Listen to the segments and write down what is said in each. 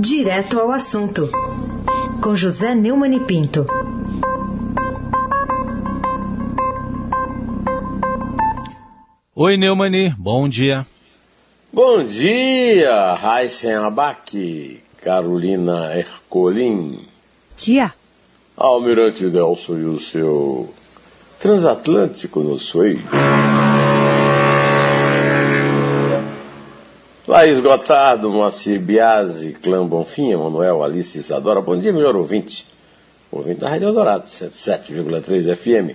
Direto ao assunto, com José Neumann e Pinto. Oi, Neumani, bom dia. Bom dia, Raíssen Abac, Carolina Ercolim. Dia. Almirante Delso e o seu transatlântico no Suí. Laís Gotardo, Moacir Biasi, Clã Bonfim, Emanuel, Alice Isadora. Bom dia, melhor ouvinte. Ouvinte da Rádio Eldorado, 107,3 FM.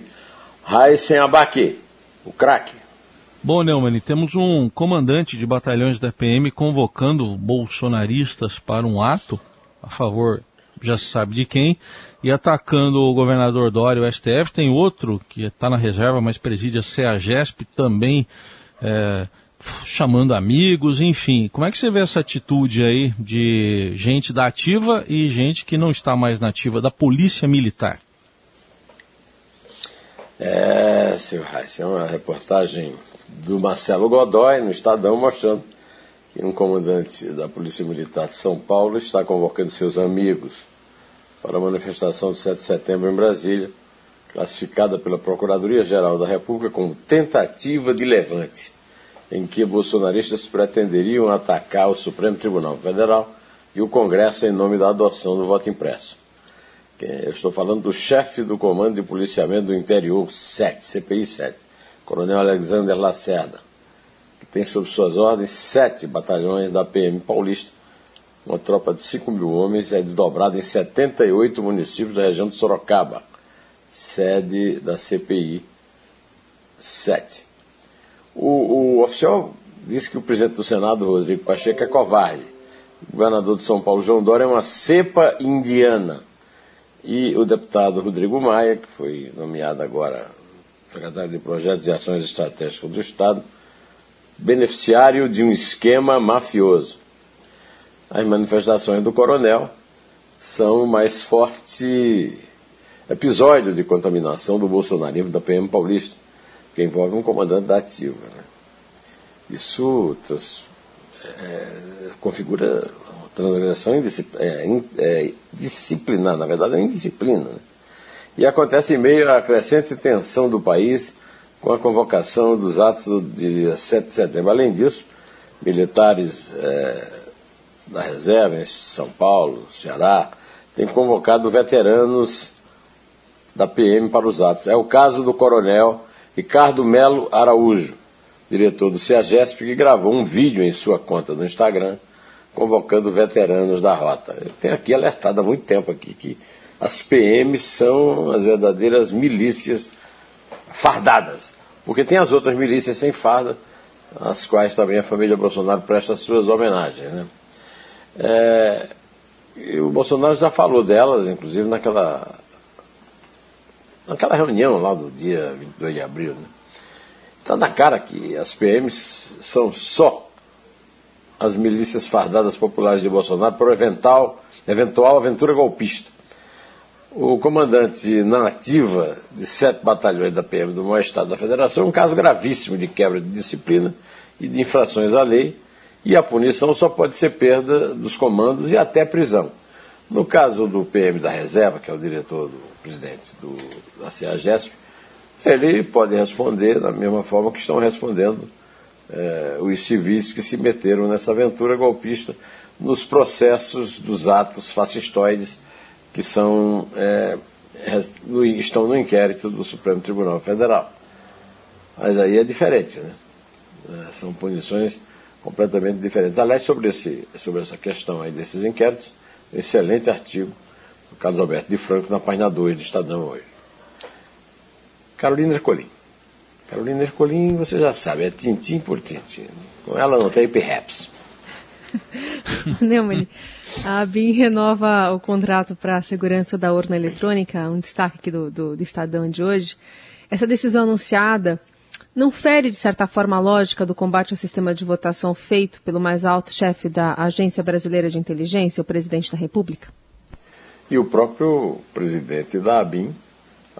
Raíssen Abac, o craque. Bom, Neumann, temos um comandante de batalhões da PM convocando bolsonaristas para um ato a favor, já se sabe de quem, e atacando o governador Dória o STF. Tem outro que está na reserva, mas preside a CEAGESP, também é, chamando amigos, enfim. Como é que você vê essa atitude aí de gente da ativa e gente que não está mais na ativa, da polícia militar? É, senhor Reis, é uma reportagem do Marcelo Godoy no Estadão mostrando que um comandante da Polícia Militar de São Paulo está convocando seus amigos para a manifestação de 7 de setembro em Brasília, classificada pela Procuradoria-Geral da República como tentativa de levante, em que bolsonaristas pretenderiam atacar o Supremo Tribunal Federal e o Congresso em nome da adoção do voto impresso. Eu estou falando do chefe do Comando de Policiamento do Interior 7, CPI 7, Coronel Alexander Lacerda, que tem sob suas ordens sete batalhões da PM paulista, uma tropa de 5 mil homens, é desdobrada em 78 municípios da região de Sorocaba, sede da CPI 7. O, o oficial disse que o presidente do Senado, Rodrigo Pacheco, é covarde. O governador de São Paulo, João Dória, é uma cepa indiana. E o deputado Rodrigo Maia, que foi nomeado agora secretário de Projetos e Ações Estratégicas do Estado, beneficiário de um esquema mafioso. As manifestações do coronel são o mais forte episódio de contaminação do bolsonarismo da PM paulista, que envolve um comandante da ativa. Né? Isso trans, é, configura transgressão é, é, disciplinar, na verdade é indisciplina. Né? e acontece em meio à crescente tensão do país com a convocação dos atos do dia 7 de setembro. Além disso, militares é, da reserva em São Paulo, Ceará, têm convocado veteranos da PM para os atos. É o caso do coronel Ricardo Melo Araújo, diretor do CEAGESP, que gravou um vídeo em sua conta no Instagram convocando veteranos da rota. Eu tenho aqui alertado há muito tempo aqui que as PMs são as verdadeiras milícias fardadas. Porque tem as outras milícias sem farda, às quais também a família Bolsonaro presta suas homenagens. Né? É, o Bolsonaro já falou delas, inclusive naquela, naquela reunião lá do dia 22 de abril. Né? Está na cara que as PMs são só as milícias fardadas populares de Bolsonaro por eventual, eventual aventura golpista. O comandante na ativa de sete batalhões da PM do maior estado da federação é um caso gravíssimo de quebra de disciplina e de infrações à lei, e a punição só pode ser perda dos comandos e até prisão. No caso do PM da reserva, que é o diretor do presidente do, da CEAGESP, ele pode responder da mesma forma que estão respondendo é, os civis que se meteram nessa aventura golpista nos processos dos atos fascistoides que são, é, estão no inquérito do Supremo Tribunal Federal. Mas aí é diferente, né? É, são punições completamente diferentes. Aliás, sobre, esse, sobre essa questão aí desses inquéritos, excelente artigo do Carlos Alberto de Franco na página 2 do Estadão hoje. Carolina Ercolim. Carolina Ercolim, você já sabe, é tintim por tintim. Com ela não tem perhaps. Neumann, a BIM renova o contrato para a segurança da urna eletrônica, um destaque aqui do, do, do Estadão de hoje. Essa decisão anunciada não fere, de certa forma, a lógica do combate ao sistema de votação feito pelo mais alto chefe da Agência Brasileira de Inteligência, o presidente da República? E o próprio presidente da ABIN,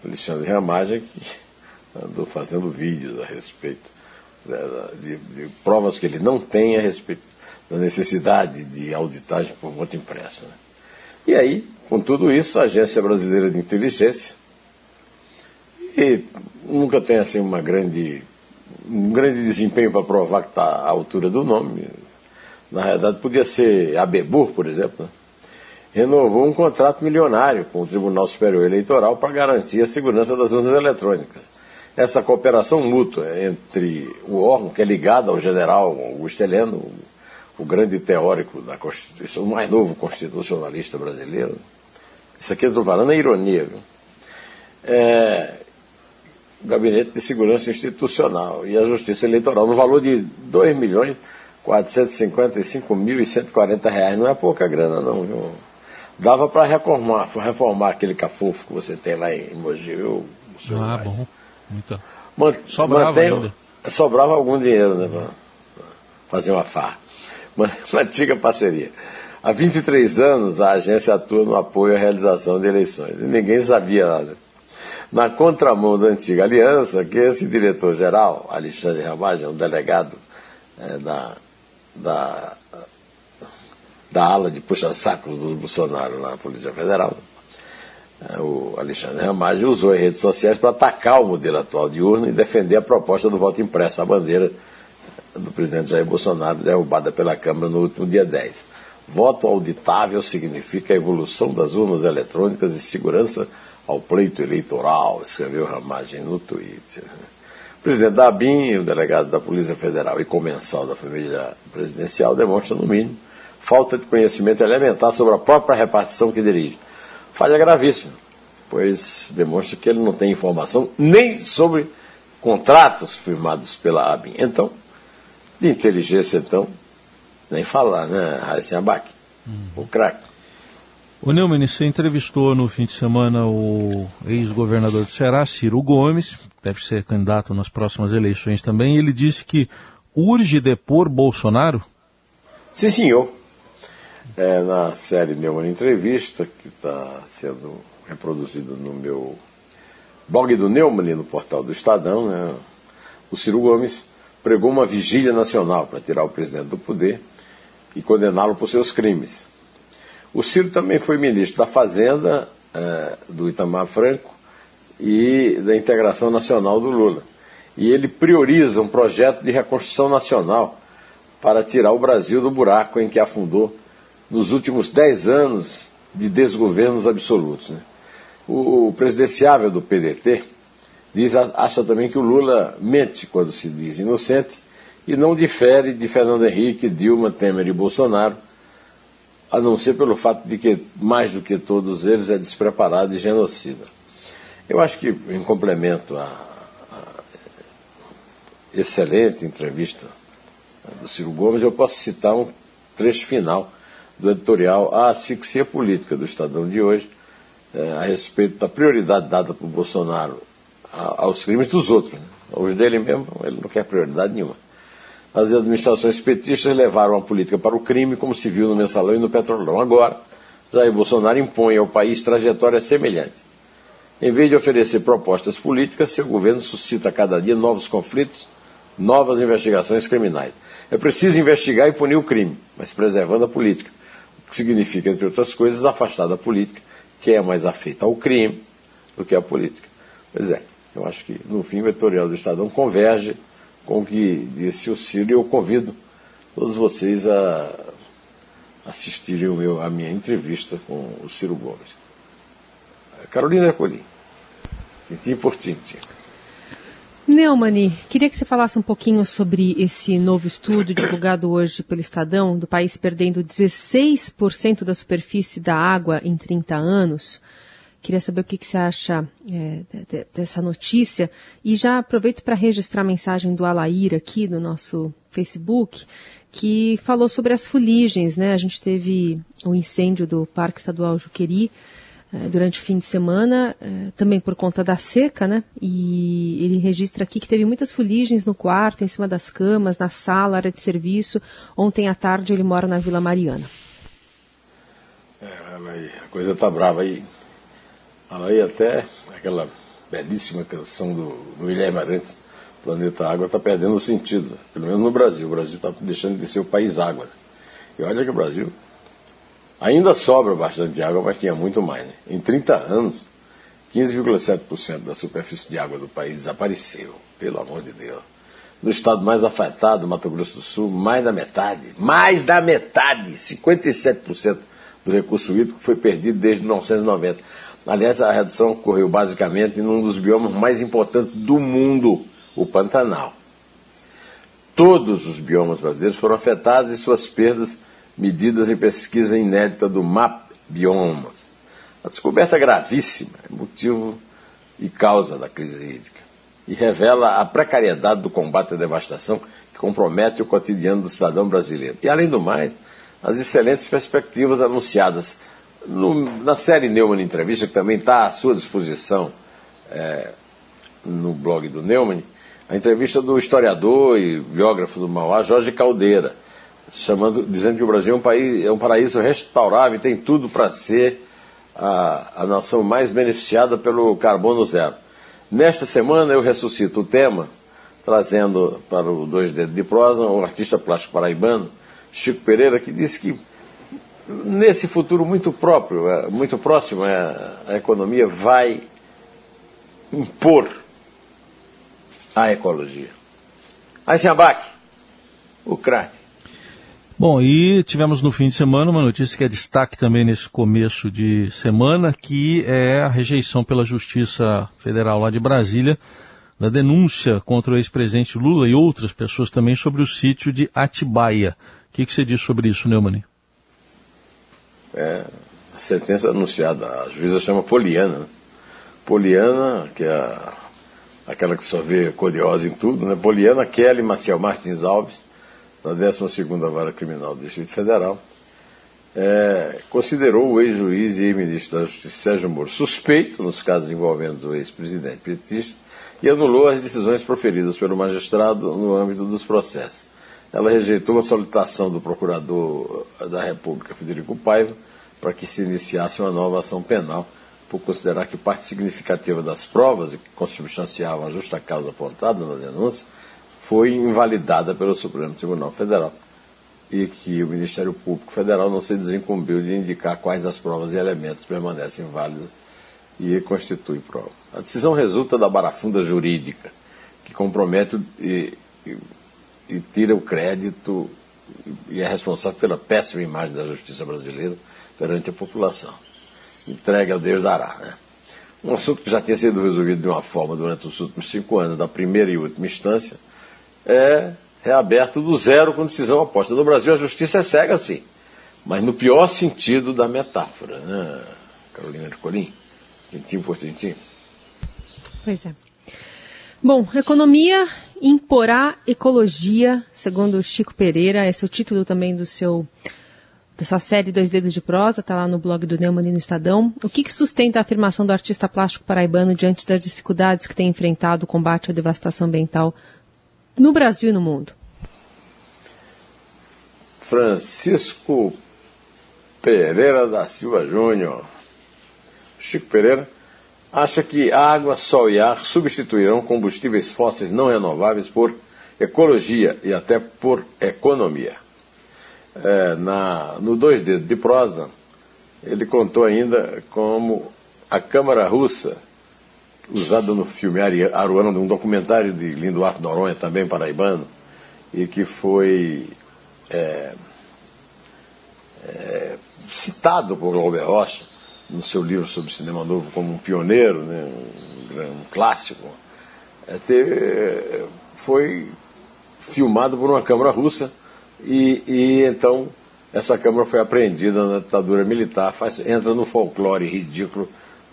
Alexandre Ramagem, que andou fazendo vídeos a respeito de, de, de provas que ele não tem a respeito da necessidade de auditagem por voto impresso. Né? E aí, com tudo isso, a Agência Brasileira de Inteligência, e nunca tem assim uma grande, um grande desempenho para provar que está à altura do nome, na realidade podia ser a Bebur, por exemplo, né? renovou um contrato milionário com o Tribunal Superior Eleitoral para garantir a segurança das urnas eletrônicas. Essa cooperação mútua entre o órgão, que é ligado ao general Augusto Heleno, o grande teórico da Constituição, o mais novo constitucionalista brasileiro. Isso aqui eu estou falando é ironia, viu? É, Gabinete de Segurança Institucional e a Justiça Eleitoral, no valor de 2 milhões 455.140 reais. Não é pouca grana, não, viu? Dava para reformar, reformar aquele cafofo que você tem lá em Mogi, viu? Ah, bom. Muito. sobrava mantém, ainda. Sobrava algum dinheiro, né? Para fazer uma farra. Uma, uma antiga parceria. Há 23 anos a agência atua no apoio à realização de eleições. E ninguém sabia nada. Na contramão da antiga aliança, que esse diretor-geral, Alexandre Ramagem, um delegado é, da, da da ala de puxa-sacos do Bolsonaro na Polícia Federal, é, o Alexandre Ramagem usou as redes sociais para atacar o modelo atual de urna e defender a proposta do voto impresso, a bandeira do presidente Jair Bolsonaro, derrubada pela Câmara no último dia 10. Voto auditável significa a evolução das urnas eletrônicas e segurança ao pleito eleitoral, escreveu Ramagem no Twitter. O presidente da ABIN, o delegado da Polícia Federal e comensal da família presidencial demonstram, no mínimo, falta de conhecimento elementar sobre a própria repartição que dirige. Falha gravíssima, pois demonstra que ele não tem informação nem sobre contratos firmados pela ABIN. Então, de inteligência, então, nem falar, né, Raíssa Abac, uhum. o craque. O Neumann, você entrevistou no fim de semana o ex-governador do Ceará, Ciro Gomes, deve ser candidato nas próximas eleições também, ele disse que urge depor Bolsonaro? Sim, senhor é, na série Neumann Entrevista, que está sendo reproduzida no meu blog do Neumann, no portal do Estadão, né, o Ciro Gomes pregou uma vigília nacional para tirar o presidente do poder e condená-lo por seus crimes. O Ciro também foi ministro da Fazenda é, do Itamar Franco e da Integração Nacional do Lula. E ele prioriza um projeto de reconstrução nacional para tirar o Brasil do buraco em que afundou nos últimos dez anos de desgovernos absolutos. Né? O, o, presidenciável do PDT diz, acha também que o Lula mente quando se diz inocente e não difere de Fernando Henrique, Dilma, Temer e Bolsonaro, a não ser pelo fato de que, mais do que todos eles, é despreparado e genocida. Eu acho que, em complemento à, excelente entrevista do Ciro Gomes, eu posso citar um trecho final do editorial A Asfixia Política do Estadão de hoje, é, a respeito da prioridade dada por Bolsonaro aos crimes dos outros. Né? Os dele mesmo, ele não quer prioridade nenhuma. As administrações petistas levaram a política para o crime, como se viu no mensalão e no petrolão. Agora, Jair Bolsonaro impõe ao país trajetórias semelhantes. Em vez de oferecer propostas políticas, seu governo suscita a cada dia novos conflitos, novas investigações criminais. É preciso investigar e punir o crime, mas preservando a política que significa, entre outras coisas, afastar da política, que é mais afeita ao crime do que à política. Pois é, eu acho que, no fim, o editorial do Estadão converge com o que disse o Ciro e eu convido todos vocês a assistirem meu, a minha entrevista com o Ciro Gomes. Carolina Ercolim, tintim por tintim. Neumani, queria que você falasse um pouquinho sobre esse novo estudo divulgado hoje pelo Estadão, do país perdendo 16% da superfície da água em 30 anos. Queria saber o que, que você acha é, dessa notícia. E já aproveito para registrar a mensagem do Alair aqui no nosso Facebook, que falou sobre as fuligens. Né? A gente teve o incêndio do Parque Estadual Juqueri é, durante o fim de semana, é, também por conta da seca, né? E ele registra aqui que teve muitas fuligens no quarto, em cima das camas, na sala, área de serviço. Ontem à tarde ele mora na Vila Mariana. É, a coisa tá brava aí. Aí até aquela belíssima canção do, do Guilherme Arantes, Planeta Água, está perdendo o sentido, pelo menos no Brasil. O Brasil está deixando de ser o país água. Né? E olha que o Brasil ainda sobra bastante água, mas tinha muito mais. Né? Em 30 anos, 15,7% da superfície de água do país desapareceu, pelo amor de Deus. No estado mais afetado, Mato Grosso do Sul, mais da metade, mais da metade, 57% do recurso hídrico foi perdido desde 1990. Aliás, a redução ocorreu basicamente em um dos biomas mais importantes do mundo, o Pantanal. Todos os biomas brasileiros foram afetados e suas perdas medidas em pesquisa inédita do MAP Biomas. A descoberta gravíssima é motivo e causa da crise hídrica e revela a precariedade do combate à devastação que compromete o cotidiano do cidadão brasileiro. E, além do mais, as excelentes perspectivas anunciadas no, na série Neumann Entrevista, que também está à sua disposição é, no blog do Neumann, a entrevista do historiador e biógrafo do Mauá, Jorge Caldeira, chamando, dizendo que o Brasil é um, país, é um paraíso restaurável e tem tudo para ser a, a nação mais beneficiada pelo carbono zero. Nesta semana eu ressuscito o tema, trazendo para o Dois Dedos de Prosa o artista plástico paraibano, Chico Pereira, que disse que nesse futuro muito próprio, é, muito próximo, é, a economia vai impor a ecologia. Abaque, o craque. Bom, e tivemos no fim de semana uma notícia que é destaque também nesse começo de semana, que é a rejeição pela Justiça Federal lá de Brasília da denúncia contra o ex-presidente Lula e outras pessoas também sobre o sítio de Atibaia. O que, que você diz sobre isso, Neumann? É, a sentença anunciada, a juíza chama Poliana. Né? Poliana, que é a, aquela que só vê curiosa em tudo, né? Poliana Kelly Maciel Martins Alves, na 12ª Vara Criminal do Distrito Federal, é, considerou o ex-juiz e ex-ministro da Justiça Sérgio Moro suspeito nos casos envolvendo o ex-presidente petista e anulou as decisões proferidas pelo magistrado no âmbito dos processos. Ela rejeitou a solicitação do procurador da República, Federico Paiva, para que se iniciasse uma nova ação penal, por considerar que parte significativa das provas que consubstanciavam a justa causa apontada na denúncia foi invalidada pelo Supremo Tribunal Federal e que o Ministério Público Federal não se desincumbiu de indicar quais as provas e elementos permanecem válidos e constituem prova. A decisão resulta da barafunda jurídica, que compromete e, tira o crédito e é responsável pela péssima imagem da justiça brasileira perante a população. Entrega ao Deus dará. Né? Um assunto que já tinha sido resolvido de uma forma durante os últimos cinco anos, da primeira e última instância, é reaberto do zero com decisão oposta. No Brasil, a justiça é cega, sim, mas no pior sentido da metáfora, né, Carolina de Colim? Tintim por tintim. Pois é. Bom, economia imporá ecologia, segundo Chico Pereira, esse é o título também do seu da sua série Dois Dedos de Prosa, está lá no blog do Neumann e no Estadão. O que, que sustenta a afirmação do artista plástico paraibano diante das dificuldades que tem enfrentado o combate à devastação ambiental no Brasil e no mundo? Francisco Pereira da Silva Júnior. Chico Pereira acha que água, sol e ar substituirão combustíveis fósseis não renováveis por ecologia e até por economia. É, na, no Dois Dedos de Prosa, ele contou ainda como a Câmara Russa usada no filme Aruana, um documentário de Lindo Arto Noronha, também paraibano, e que foi é, é, citado por Robert Rocha no seu livro sobre cinema novo como um pioneiro, né, um, clássico, é, teve, foi filmado por uma câmara russa e, e, então essa câmara foi apreendida na ditadura militar, faz, entra no folclore ridículo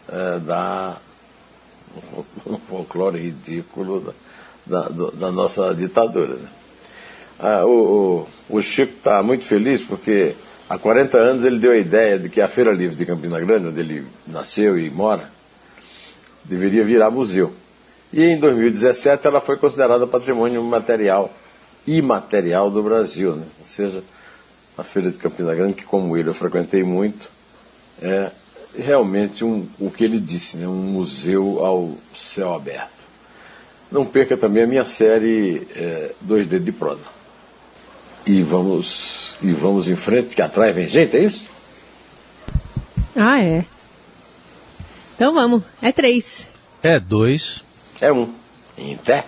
é, da um folclore ridículo da, da, da nossa ditadura. Né? Ah, o, o, o, Chico está muito feliz porque há 40 anos ele deu a ideia de que a Feira Livre de Campina Grande, onde ele nasceu e mora, deveria virar museu. E em 2017 ela foi considerada patrimônio material imaterial do Brasil, né? ou seja, a Feira de Campina Grande, que como ele eu frequentei muito, é realmente um, o que ele disse, né, um museu ao céu aberto. Não perca também a minha série é, Dois Dedos de Prosa. E vamos e vamos em frente, que atrás vem gente, é isso? Ah, é. Então vamos. É três. É dois. É um. Em pé.